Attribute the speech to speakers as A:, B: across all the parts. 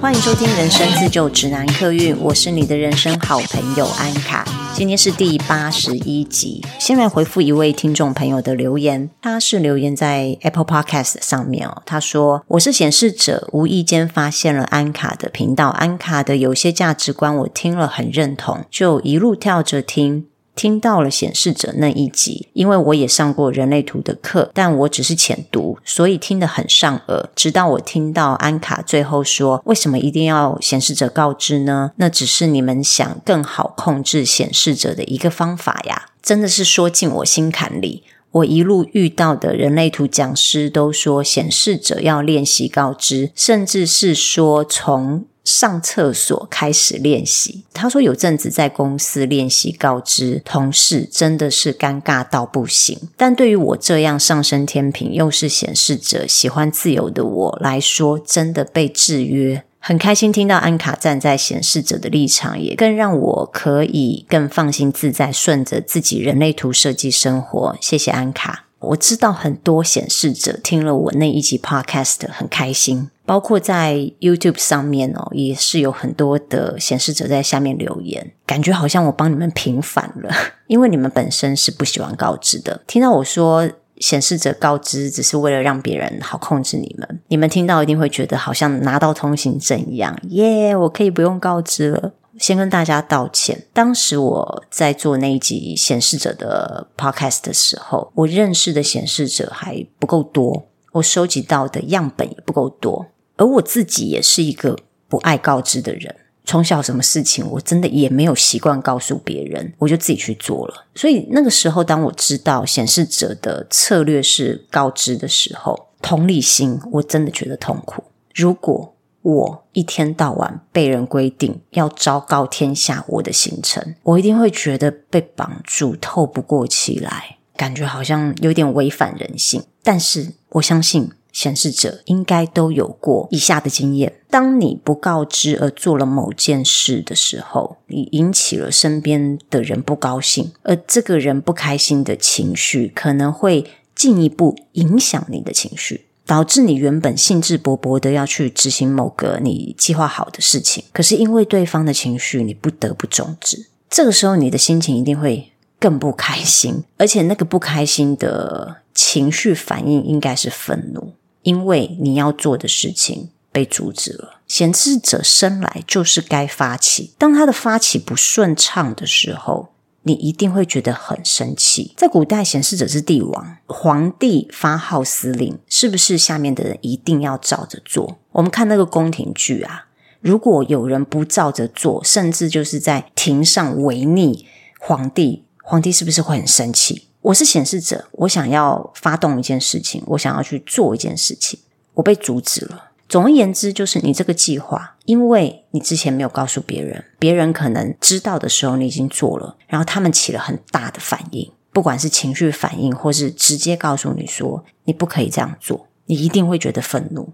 A: 欢迎收听《人生自救指南》客运，我是你的人生好朋友安卡。今天是第八十一集，先来回复一位听众朋友的留言。他是留言在 Apple Podcast 上面哦，他说：“我是显示者，无意间发现了安卡的频道，安卡的有些价值观我听了很认同，就一路跳着听。”听到了显示者那一集，因为我也上过人类图的课，但我只是浅读，所以听得很上耳。直到我听到安卡最后说：“为什么一定要显示者告知呢？那只是你们想更好控制显示者的一个方法呀！”真的是说进我心坎里。我一路遇到的人类图讲师都说，显示者要练习告知，甚至是说从。上厕所开始练习。他说有阵子在公司练习告知同事，真的是尴尬到不行。但对于我这样上升天平又是显示者、喜欢自由的我来说，真的被制约。很开心听到安卡站在显示者的立场，也更让我可以更放心自在，顺着自己人类图设计生活。谢谢安卡。我知道很多显示者听了我那一集 podcast 很开心，包括在 YouTube 上面哦，也是有很多的显示者在下面留言，感觉好像我帮你们平反了，因为你们本身是不喜欢告知的。听到我说显示者告知只是为了让别人好控制你们，你们听到一定会觉得好像拿到通行证一样，耶，我可以不用告知了。先跟大家道歉。当时我在做那一集显示者的 podcast 的时候，我认识的显示者还不够多，我收集到的样本也不够多，而我自己也是一个不爱告知的人。从小什么事情我真的也没有习惯告诉别人，我就自己去做了。所以那个时候，当我知道显示者的策略是告知的时候，同理心我真的觉得痛苦。如果我一天到晚被人规定要昭告天下我的行程，我一定会觉得被绑住，透不过气来，感觉好像有点违反人性。但是我相信显示者应该都有过以下的经验：当你不告知而做了某件事的时候，你引起了身边的人不高兴，而这个人不开心的情绪可能会进一步影响你的情绪。导致你原本兴致勃勃的要去执行某个你计划好的事情，可是因为对方的情绪，你不得不终止。这个时候，你的心情一定会更不开心，而且那个不开心的情绪反应应该是愤怒，因为你要做的事情被阻止了。显示者生来就是该发起，当他的发起不顺畅的时候，你一定会觉得很生气。在古代，显示者是帝王，皇帝发号施令，是不是下面的人一定要照着做？我们看那个宫廷剧啊，如果有人不照着做，甚至就是在庭上违逆皇帝，皇帝是不是会很生气？我是显示者，我想要发动一件事情，我想要去做一件事情，我被阻止了。总而言之，就是你这个计划，因为你之前没有告诉别人，别人可能知道的时候你已经做了，然后他们起了很大的反应，不管是情绪反应，或是直接告诉你说你不可以这样做，你一定会觉得愤怒。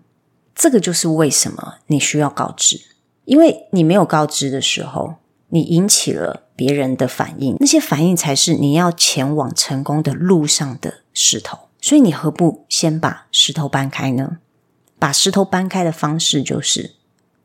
A: 这个就是为什么你需要告知，因为你没有告知的时候，你引起了别人的反应，那些反应才是你要前往成功的路上的石头，所以你何不先把石头搬开呢？把石头搬开的方式就是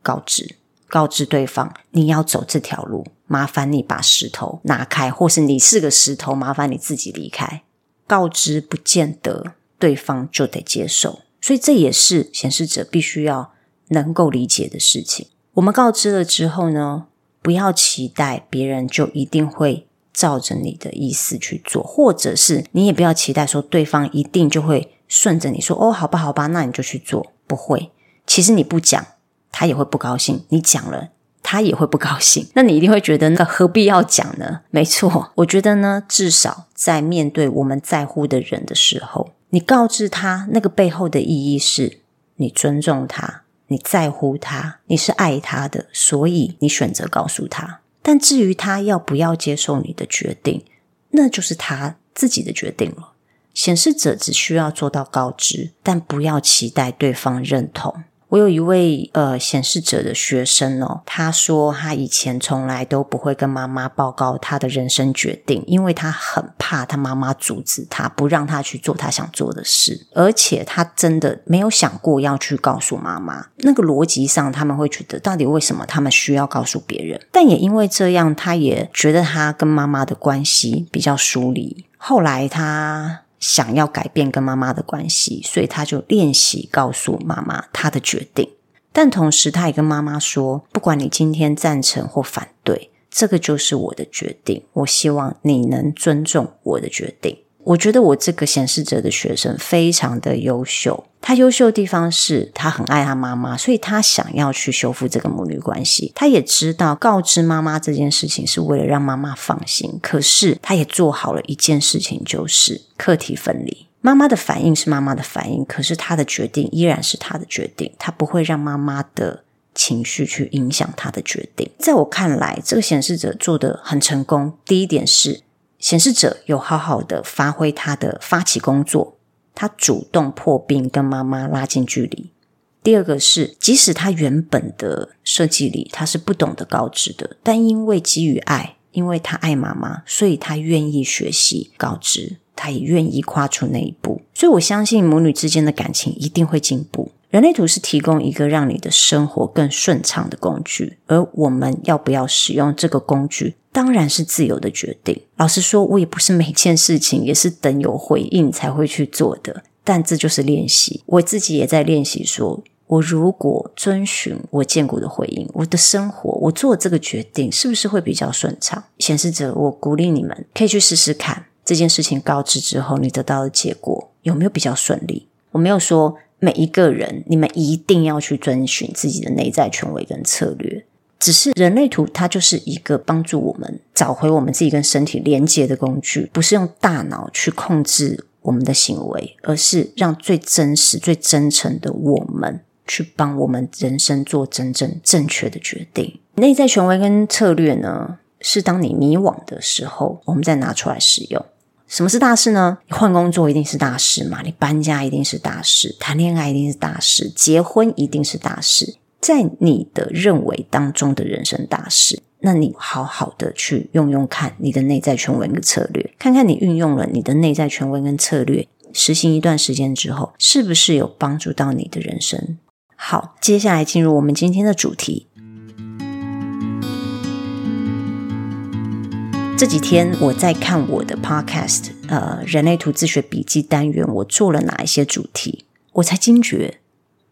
A: 告知，告知对方你要走这条路，麻烦你把石头拿开，或是你是个石头，麻烦你自己离开。告知不见得对方就得接受，所以这也是显示者必须要能够理解的事情。我们告知了之后呢，不要期待别人就一定会照着你的意思去做，或者是你也不要期待说对方一定就会顺着你说，哦，好吧，好吧，那你就去做。不会，其实你不讲，他也会不高兴；你讲了，他也会不高兴。那你一定会觉得，那何必要讲呢？没错，我觉得呢，至少在面对我们在乎的人的时候，你告知他那个背后的意义是，你尊重他，你在乎他，你是爱他的，所以你选择告诉他。但至于他要不要接受你的决定，那就是他自己的决定了。显示者只需要做到告知，但不要期待对方认同。我有一位呃显示者的学生哦，他说他以前从来都不会跟妈妈报告他的人生决定，因为他很怕他妈妈阻止他，不让他去做他想做的事，而且他真的没有想过要去告诉妈妈。那个逻辑上，他们会觉得到底为什么他们需要告诉别人？但也因为这样，他也觉得他跟妈妈的关系比较疏离。后来他。想要改变跟妈妈的关系，所以他就练习告诉妈妈他的决定。但同时，他也跟妈妈说：“不管你今天赞成或反对，这个就是我的决定。我希望你能尊重我的决定。”我觉得我这个显示者的学生非常的优秀。他优秀的地方是他很爱他妈妈，所以他想要去修复这个母女关系。他也知道告知妈妈这件事情是为了让妈妈放心，可是他也做好了一件事情，就是课题分离。妈妈的反应是妈妈的反应，可是他的决定依然是他的决定。他不会让妈妈的情绪去影响他的决定。在我看来，这个显示者做得很成功。第一点是。显示者有好好的发挥他的发起工作，他主动破冰跟妈妈拉近距离。第二个是，即使他原本的设计里他是不懂得告知的，但因为基于爱，因为他爱妈妈，所以他愿意学习告知，他也愿意跨出那一步。所以我相信母女之间的感情一定会进步。人类图是提供一个让你的生活更顺畅的工具，而我们要不要使用这个工具，当然是自由的决定。老实说，我也不是每件事情也是等有回应才会去做的，但这就是练习。我自己也在练习说，我如果遵循我见过的回应，我的生活，我做这个决定，是不是会比较顺畅？显示者，我鼓励你们可以去试试看这件事情告知之后，你得到的结果有没有比较顺利？我没有说。每一个人，你们一定要去遵循自己的内在权威跟策略。只是人类图，它就是一个帮助我们找回我们自己跟身体连接的工具，不是用大脑去控制我们的行为，而是让最真实、最真诚的我们去帮我们人生做真正正确的决定。内在权威跟策略呢，是当你迷惘的时候，我们再拿出来使用。什么是大事呢？你换工作一定是大事嘛？你搬家一定是大事，谈恋爱一定是大事，结婚一定是大事，在你的认为当中的人生大事，那你好好的去用用看你的内在权威跟策略，看看你运用了你的内在权威跟策略，实行一段时间之后，是不是有帮助到你的人生？好，接下来进入我们今天的主题。这几天我在看我的 podcast，呃，人类图自学笔记单元，我做了哪一些主题？我才惊觉，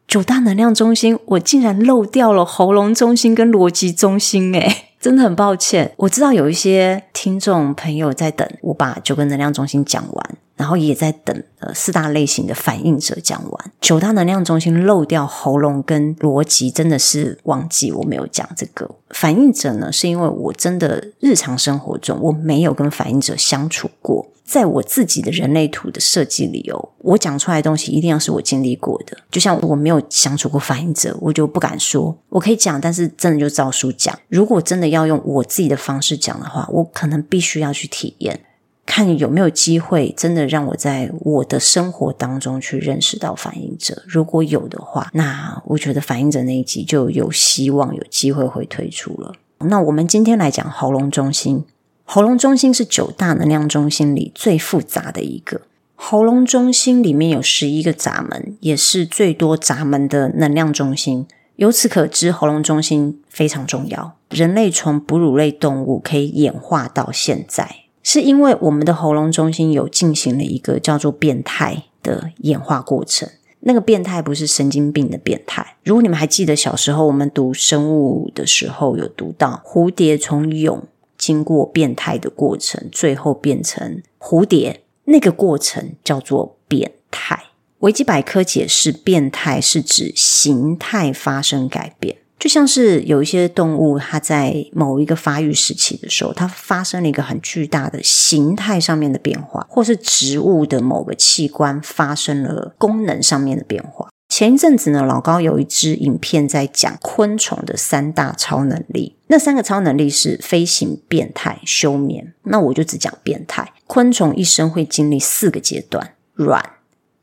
A: 九大能量中心，我竟然漏掉了喉咙中心跟逻辑中心，诶，真的很抱歉。我知道有一些听众朋友在等我把九个能量中心讲完。然后也在等呃四大类型的反应者讲完，九大能量中心漏掉喉咙跟逻辑，真的是忘记我没有讲这个反应者呢，是因为我真的日常生活中我没有跟反应者相处过，在我自己的人类图的设计里哦，我讲出来的东西一定要是我经历过的，就像我没有相处过反应者，我就不敢说，我可以讲，但是真的就照书讲。如果真的要用我自己的方式讲的话，我可能必须要去体验。看有没有机会，真的让我在我的生活当中去认识到反应者。如果有的话，那我觉得反应者那一集就有希望，有机会会推出了。那我们今天来讲喉咙中心。喉咙中心是九大能量中心里最复杂的一个。喉咙中心里面有十一个闸门，也是最多闸门的能量中心。由此可知，喉咙中心非常重要。人类从哺乳类动物可以演化到现在。是因为我们的喉咙中心有进行了一个叫做变态的演化过程。那个变态不是神经病的变态。如果你们还记得小时候我们读生物的时候，有读到蝴蝶从蛹经过变态的过程，最后变成蝴蝶，那个过程叫做变态。维基百科解释，变态是指形态发生改变。就像是有一些动物，它在某一个发育时期的时候，它发生了一个很巨大的形态上面的变化，或是植物的某个器官发生了功能上面的变化。前一阵子呢，老高有一支影片在讲昆虫的三大超能力，那三个超能力是飞行、变态、休眠。那我就只讲变态。昆虫一生会经历四个阶段：卵、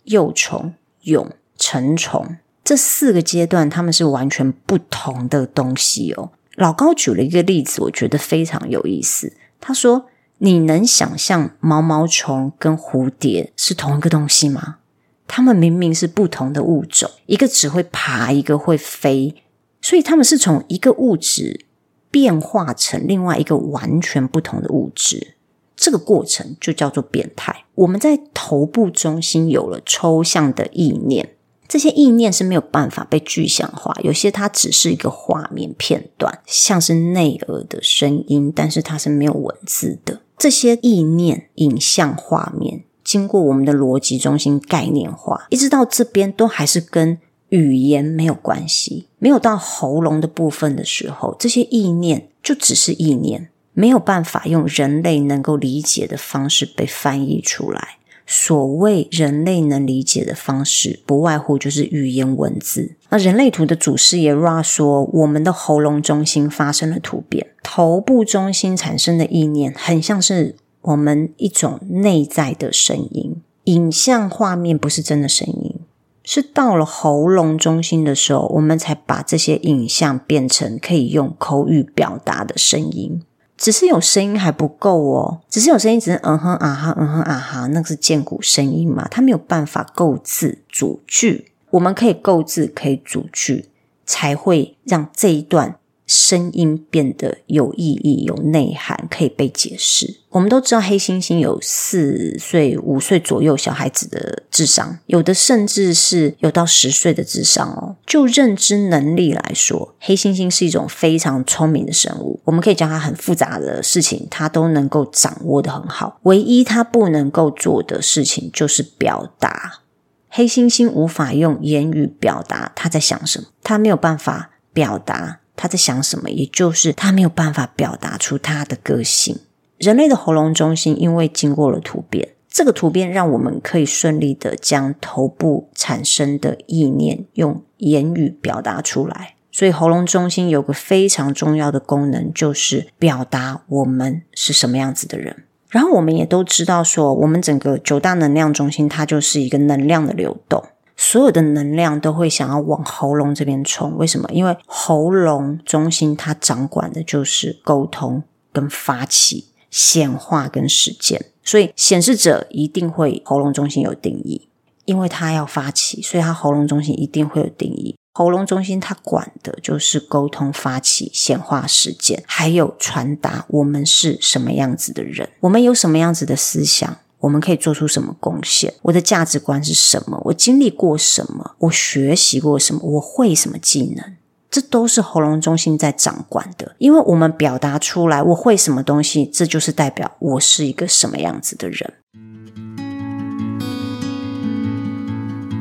A: 幼虫、蛹、成虫。这四个阶段他们是完全不同的东西哦。老高举了一个例子，我觉得非常有意思。他说：“你能想象毛毛虫跟蝴蝶是同一个东西吗？它们明明是不同的物种，一个只会爬，一个会飞，所以它们是从一个物质变化成另外一个完全不同的物质。这个过程就叫做变态。我们在头部中心有了抽象的意念。”这些意念是没有办法被具象化，有些它只是一个画面片段，像是内耳的声音，但是它是没有文字的。这些意念、影像、画面，经过我们的逻辑中心概念化，一直到这边都还是跟语言没有关系。没有到喉咙的部分的时候，这些意念就只是意念，没有办法用人类能够理解的方式被翻译出来。所谓人类能理解的方式，不外乎就是语言文字。那人类图的祖师爷 Ra 说，我们的喉咙中心发生了突变，头部中心产生的意念，很像是我们一种内在的声音。影像画面不是真的声音，是到了喉咙中心的时候，我们才把这些影像变成可以用口语表达的声音。只是有声音还不够哦，只是有声音，只是嗯哼啊哈，嗯哼啊哈，那个是荐骨声音嘛，它没有办法构字组句。我们可以构字，可以组句，才会让这一段。声音变得有意义、有内涵，可以被解释。我们都知道，黑猩猩有四岁、五岁左右小孩子的智商，有的甚至是有到十岁的智商哦。就认知能力来说，黑猩猩是一种非常聪明的生物。我们可以讲它很复杂的事情，它都能够掌握得很好。唯一它不能够做的事情就是表达。黑猩猩无法用言语表达他在想什么，它没有办法表达。他在想什么？也就是他没有办法表达出他的个性。人类的喉咙中心因为经过了突变，这个突变让我们可以顺利的将头部产生的意念用言语表达出来。所以喉咙中心有个非常重要的功能，就是表达我们是什么样子的人。然后我们也都知道说，我们整个九大能量中心，它就是一个能量的流动。所有的能量都会想要往喉咙这边冲，为什么？因为喉咙中心它掌管的就是沟通跟发起、显化跟实践，所以显示者一定会喉咙中心有定义，因为他要发起，所以他喉咙中心一定会有定义。喉咙中心它管的就是沟通、发起、显化、实践，还有传达我们是什么样子的人，我们有什么样子的思想。我们可以做出什么贡献？我的价值观是什么？我经历过什么？我学习过什么？我会什么技能？这都是喉咙中心在掌管的。因为我们表达出来，我会什么东西，这就是代表我是一个什么样子的人。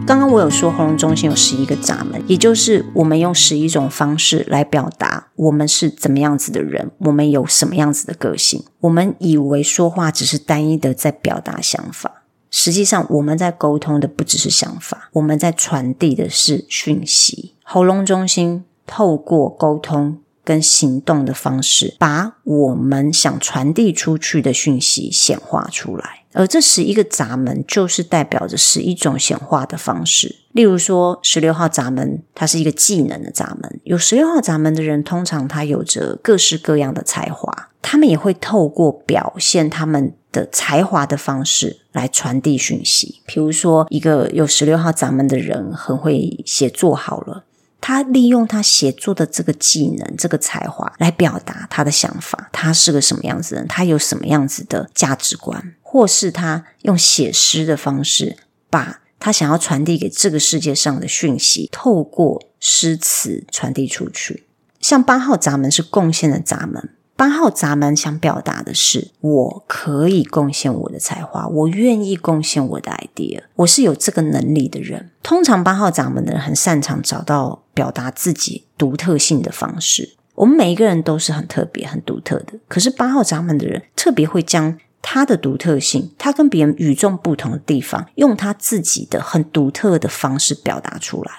A: 刚刚我有说，喉咙中心有十一个闸门，也就是我们用十一种方式来表达我们是怎么样子的人，我们有什么样子的个性。我们以为说话只是单一的在表达想法，实际上我们在沟通的不只是想法，我们在传递的是讯息。喉咙中心透过沟通跟行动的方式，把我们想传递出去的讯息显化出来。而这十一个闸门，就是代表着十一种显化的方式。例如说，十六号闸门，它是一个技能的闸门。有十六号闸门的人，通常他有着各式各样的才华，他们也会透过表现他们的才华的方式来传递讯息。比如说，一个有十六号闸门的人，很会写作，好了。他利用他写作的这个技能、这个才华来表达他的想法。他是个什么样子的人？他有什么样子的价值观？或是他用写诗的方式，把他想要传递给这个世界上的讯息，透过诗词传递出去。像八号闸门是贡献的闸门。八号闸门想表达的是，我可以贡献我的才华，我愿意贡献我的 idea，我是有这个能力的人。通常八号闸门的人很擅长找到表达自己独特性的方式。我们每一个人都是很特别、很独特的，可是八号闸门的人特别会将他的独特性，他跟别人与众不同的地方，用他自己的很独特的方式表达出来。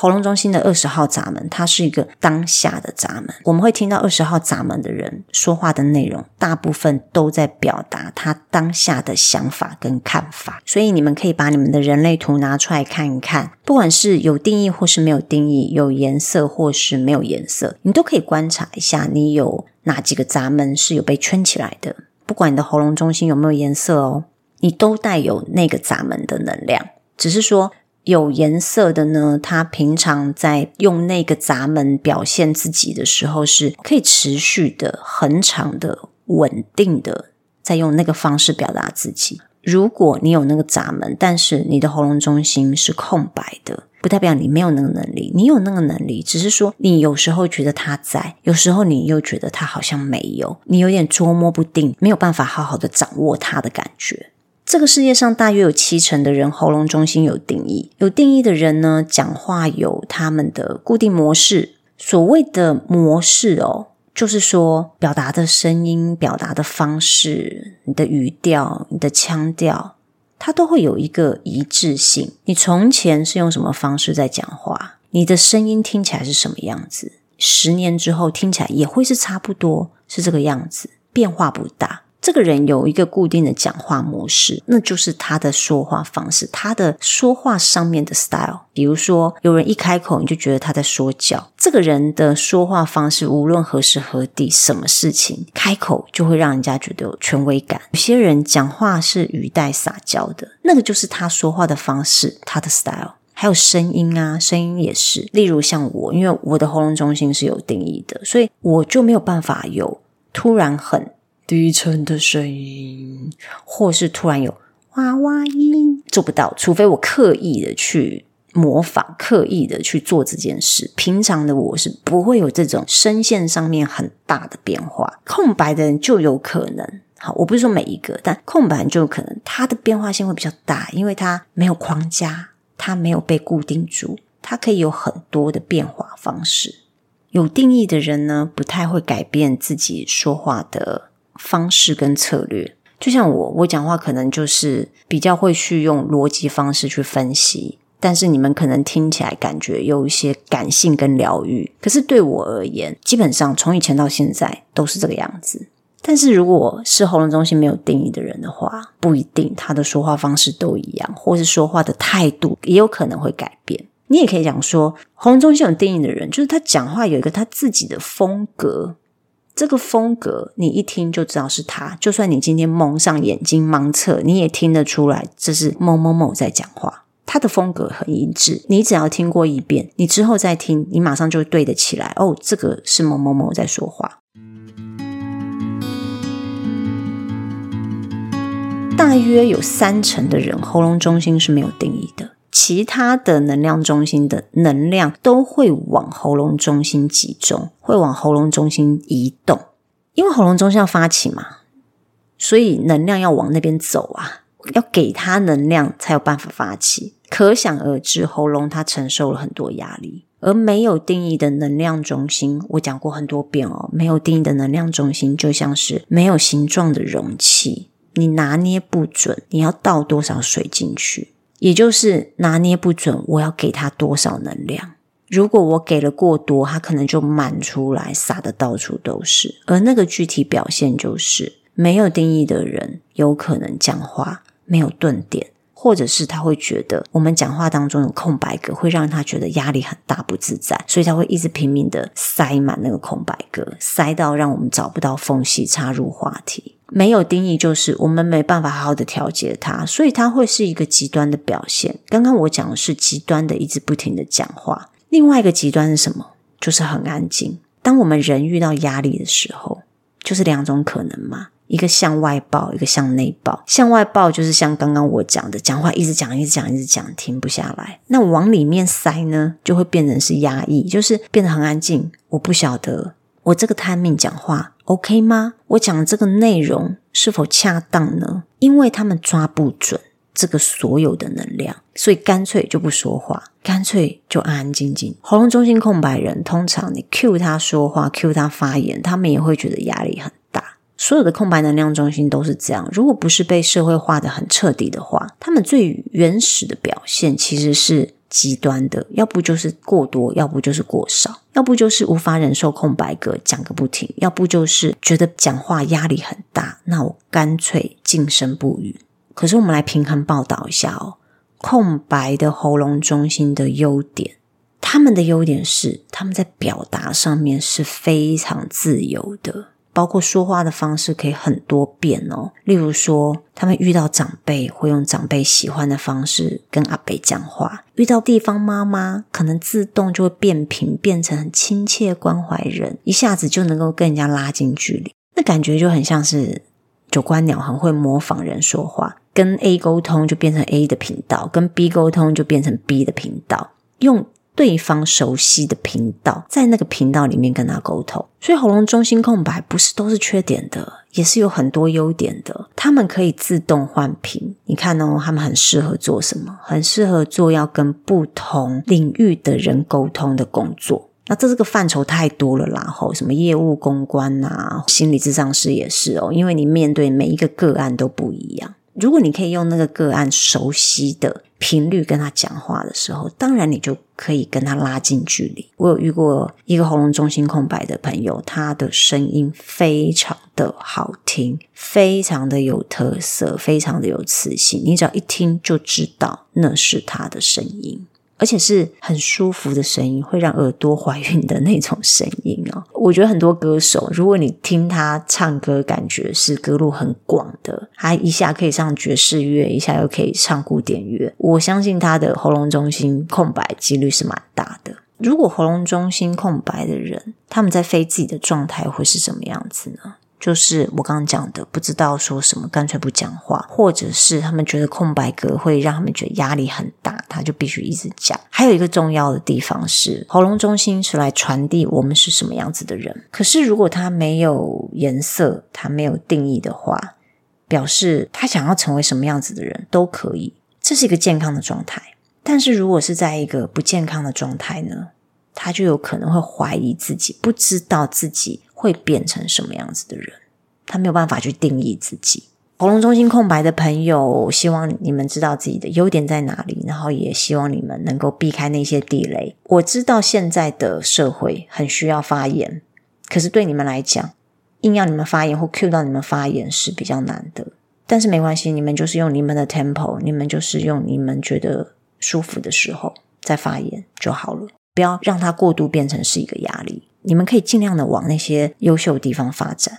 A: 喉咙中心的二十号闸门，它是一个当下的闸门。我们会听到二十号闸门的人说话的内容，大部分都在表达他当下的想法跟看法。所以你们可以把你们的人类图拿出来看一看，不管是有定义或是没有定义，有颜色或是没有颜色，你都可以观察一下，你有哪几个闸门是有被圈起来的。不管你的喉咙中心有没有颜色哦，你都带有那个闸门的能量，只是说。有颜色的呢，他平常在用那个闸门表现自己的时候，是可以持续的、恒长的、稳定的，在用那个方式表达自己。如果你有那个闸门，但是你的喉咙中心是空白的，不代表你没有那个能力。你有那个能力，只是说你有时候觉得他在，有时候你又觉得他好像没有，你有点捉摸不定，没有办法好好的掌握他的感觉。这个世界上大约有七成的人喉咙中心有定义，有定义的人呢，讲话有他们的固定模式。所谓的模式哦，就是说表达的声音、表达的方式、你的语调、你的腔调，它都会有一个一致性。你从前是用什么方式在讲话，你的声音听起来是什么样子，十年之后听起来也会是差不多是这个样子，变化不大。这个人有一个固定的讲话模式，那就是他的说话方式，他的说话上面的 style。比如说，有人一开口，你就觉得他在说教。这个人的说话方式，无论何时何地，什么事情开口，就会让人家觉得有权威感。有些人讲话是语带撒娇的，那个就是他说话的方式，他的 style。还有声音啊，声音也是。例如像我，因为我的喉咙中心是有定义的，所以我就没有办法有突然很。低沉的声音，或是突然有娃娃音，做不到。除非我刻意的去模仿，刻意的去做这件事。平常的我是不会有这种声线上面很大的变化。空白的人就有可能，好，我不是说每一个，但空白就有可能，它的变化性会比较大，因为它没有框架，它没有被固定住，它可以有很多的变化方式。有定义的人呢，不太会改变自己说话的方式跟策略，就像我，我讲话可能就是比较会去用逻辑方式去分析，但是你们可能听起来感觉有一些感性跟疗愈。可是对我而言，基本上从以前到现在都是这个样子。但是如果是喉咙中心没有定义的人的话，不一定他的说话方式都一样，或是说话的态度也有可能会改变。你也可以讲说，喉咙中心有定义的人，就是他讲话有一个他自己的风格。这个风格，你一听就知道是他。就算你今天蒙上眼睛盲测，你也听得出来这是某某某在讲话。他的风格很一致，你只要听过一遍，你之后再听，你马上就对得起来。哦，这个是某某某在说话。大约有三成的人喉咙中心是没有定义的。其他的能量中心的能量都会往喉咙中心集中，会往喉咙中心移动，因为喉咙中心要发起嘛，所以能量要往那边走啊，要给他能量才有办法发起。可想而知，喉咙它承受了很多压力，而没有定义的能量中心，我讲过很多遍哦，没有定义的能量中心就像是没有形状的容器，你拿捏不准，你要倒多少水进去。也就是拿捏不准，我要给他多少能量。如果我给了过多，他可能就满出来，撒的到处都是。而那个具体表现就是没有定义的人，有可能讲话没有顿点，或者是他会觉得我们讲话当中有空白格，会让他觉得压力很大，不自在，所以他会一直拼命的塞满那个空白格，塞到让我们找不到缝隙插入话题。没有定义，就是我们没办法好好的调节它，所以它会是一个极端的表现。刚刚我讲的是极端的，一直不停的讲话。另外一个极端是什么？就是很安静。当我们人遇到压力的时候，就是两种可能嘛，一个向外爆，一个向内爆。向外爆就是像刚刚我讲的，讲话一直讲，一直讲，一直讲，停不下来。那往里面塞呢，就会变成是压抑，就是变得很安静。我不晓得。我这个 timing 讲话 OK 吗？我讲的这个内容是否恰当呢？因为他们抓不准这个所有的能量，所以干脆就不说话，干脆就安安静静。喉咙中心空白人，通常你 cue 他说话，cue 他发言，他们也会觉得压力很大。所有的空白能量中心都是这样。如果不是被社会化的很彻底的话，他们最原始的表现其实是极端的，要不就是过多，要不就是过少，要不就是无法忍受空白格讲个不停，要不就是觉得讲话压力很大，那我干脆静声不语。可是我们来平衡报道一下哦，空白的喉咙中心的优点，他们的优点是他们在表达上面是非常自由的。包括说话的方式可以很多变哦，例如说，他们遇到长辈会用长辈喜欢的方式跟阿伯讲话；遇到地方妈妈，可能自动就会变频，变成很亲切关怀人，一下子就能够跟人家拉近距离。那感觉就很像是九官鸟很会模仿人说话，跟 A 沟通就变成 A 的频道，跟 B 沟通就变成 B 的频道，用。对方熟悉的频道，在那个频道里面跟他沟通，所以喉咙中心空白不是都是缺点的，也是有很多优点的。他们可以自动换频，你看哦，他们很适合做什么？很适合做要跟不同领域的人沟通的工作。那这这个范畴太多了啦，吼，什么业务、公关啊，心理智商师也是哦，因为你面对每一个个案都不一样。如果你可以用那个个案熟悉的频率跟他讲话的时候，当然你就可以跟他拉近距离。我有遇过一个喉咙中心空白的朋友，他的声音非常的好听，非常的有特色，非常的有磁性，你只要一听就知道那是他的声音。而且是很舒服的声音，会让耳朵怀孕的那种声音哦。我觉得很多歌手，如果你听他唱歌，感觉是歌路很广的，他一下可以唱爵士乐，一下又可以唱古典乐。我相信他的喉咙中心空白几率是蛮大的。如果喉咙中心空白的人，他们在非自己的状态会是什么样子呢？就是我刚刚讲的，不知道说什么，干脆不讲话，或者是他们觉得空白格会让他们觉得压力很大，他就必须一直讲。还有一个重要的地方是，喉咙中心是来传递我们是什么样子的人。可是如果他没有颜色，他没有定义的话，表示他想要成为什么样子的人都可以，这是一个健康的状态。但是如果是在一个不健康的状态呢，他就有可能会怀疑自己，不知道自己。会变成什么样子的人？他没有办法去定义自己。喉咙中心空白的朋友，希望你们知道自己的优点在哪里，然后也希望你们能够避开那些地雷。我知道现在的社会很需要发言，可是对你们来讲，硬要你们发言或 cue 到你们发言是比较难的。但是没关系，你们就是用你们的 tempo，你们就是用你们觉得舒服的时候再发言就好了，不要让它过度变成是一个压力。你们可以尽量的往那些优秀地方发展。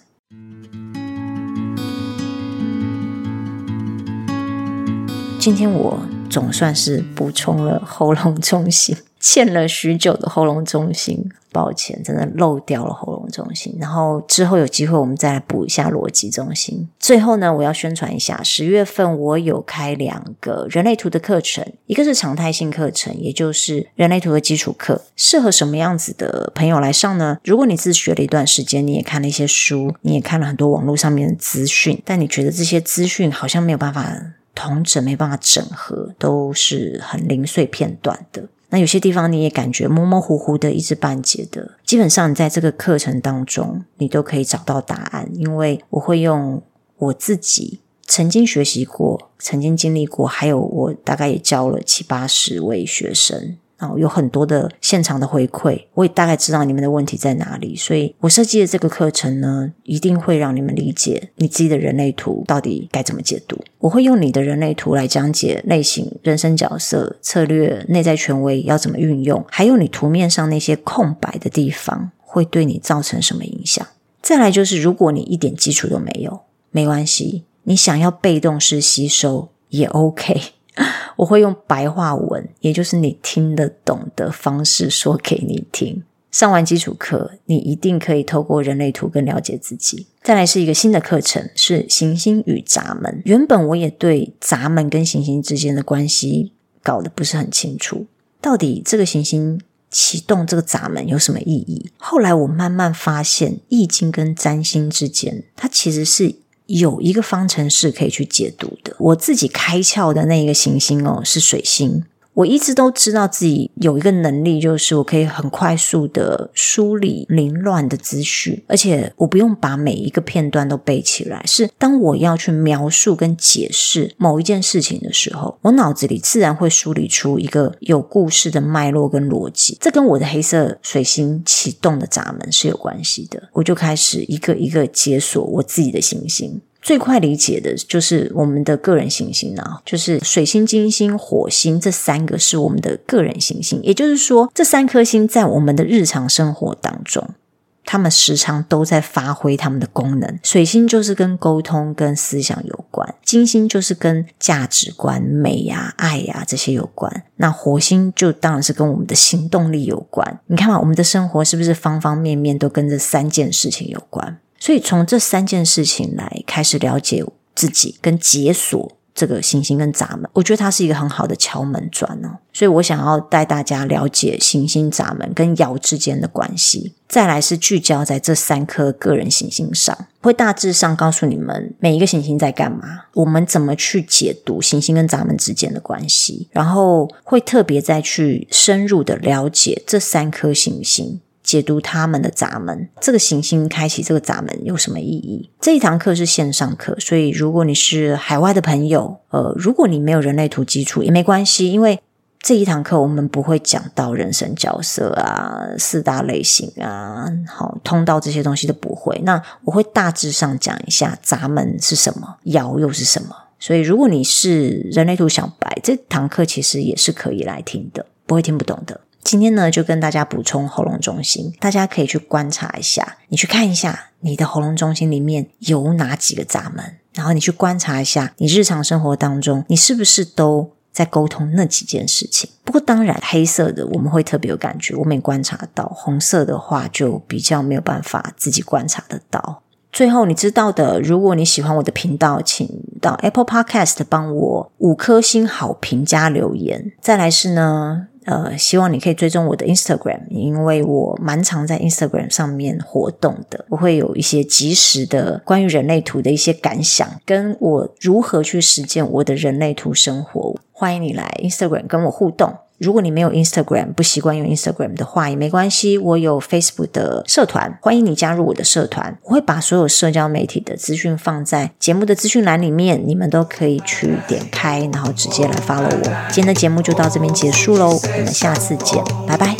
A: 今天我总算是补充了喉咙中心，欠了许久的喉咙中心。抱歉，真的漏掉了喉咙中心。然后之后有机会我们再来补一下逻辑中心。最后呢，我要宣传一下，十月份我有开两个人类图的课程，一个是常态性课程，也就是人类图的基础课，适合什么样子的朋友来上呢？如果你自学了一段时间，你也看了一些书，你也看了很多网络上面的资讯，但你觉得这些资讯好像没有办法同整，没办法整合，都是很零碎片段的。那有些地方你也感觉模模糊糊的，一知半解的。基本上你在这个课程当中，你都可以找到答案，因为我会用我自己曾经学习过、曾经经历过，还有我大概也教了七八十位学生。哦，有很多的现场的回馈，我也大概知道你们的问题在哪里，所以我设计的这个课程呢，一定会让你们理解你自己的人类图到底该怎么解读。我会用你的人类图来讲解类型、人生角色、策略、内在权威要怎么运用，还有你图面上那些空白的地方会对你造成什么影响。再来就是，如果你一点基础都没有，没关系，你想要被动式吸收也 OK。我会用白话文，也就是你听得懂的方式说给你听。上完基础课，你一定可以透过人类图更了解自己。再来是一个新的课程，是行星与闸门。原本我也对闸门跟行星之间的关系搞得不是很清楚，到底这个行星启动这个闸门有什么意义？后来我慢慢发现，易经跟占星之间，它其实是。有一个方程式可以去解读的。我自己开窍的那一个行星哦，是水星。我一直都知道自己有一个能力，就是我可以很快速的梳理凌乱的资讯，而且我不用把每一个片段都背起来。是当我要去描述跟解释某一件事情的时候，我脑子里自然会梳理出一个有故事的脉络跟逻辑。这跟我的黑色水星启动的闸门是有关系的。我就开始一个一个解锁我自己的行星。最快理解的就是我们的个人行星啊，就是水星、金星、火星这三个是我们的个人行星。也就是说，这三颗星在我们的日常生活当中，他们时常都在发挥他们的功能。水星就是跟沟通、跟思想有关；金星就是跟价值观、美呀、爱呀这些有关。那火星就当然是跟我们的行动力有关。你看嘛，我们的生活是不是方方面面都跟这三件事情有关？所以从这三件事情来开始了解自己，跟解锁这个行星跟闸门，我觉得它是一个很好的敲门砖哦。所以我想要带大家了解行星闸门跟爻之间的关系，再来是聚焦在这三颗个人行星上，会大致上告诉你们每一个行星在干嘛，我们怎么去解读行星跟闸门之间的关系，然后会特别再去深入的了解这三颗行星。解读他们的闸门，这个行星开启这个闸门有什么意义？这一堂课是线上课，所以如果你是海外的朋友，呃，如果你没有人类图基础也没关系，因为这一堂课我们不会讲到人生角色啊、四大类型啊、好通道这些东西都不会。那我会大致上讲一下闸门是什么，爻又是什么。所以如果你是人类图小白，这堂课其实也是可以来听的，不会听不懂的。今天呢，就跟大家补充喉咙中心，大家可以去观察一下，你去看一下你的喉咙中心里面有哪几个闸门，然后你去观察一下你日常生活当中，你是不是都在沟通那几件事情。不过当然，黑色的我们会特别有感觉，我们也观察到；红色的话就比较没有办法自己观察得到。最后，你知道的，如果你喜欢我的频道，请到 Apple Podcast 帮我五颗星好评加留言。再来是呢。呃，希望你可以追踪我的 Instagram，因为我蛮常在 Instagram 上面活动的，我会有一些及时的关于人类图的一些感想，跟我如何去实践我的人类图生活。欢迎你来 Instagram 跟我互动。如果你没有 Instagram，不习惯用 Instagram 的话，也没关系，我有 Facebook 的社团，欢迎你加入我的社团。我会把所有社交媒体的资讯放在节目的资讯栏里面，你们都可以去点开，然后直接来 follow 我。今天的节目就到这边结束喽，我们下次见，拜拜。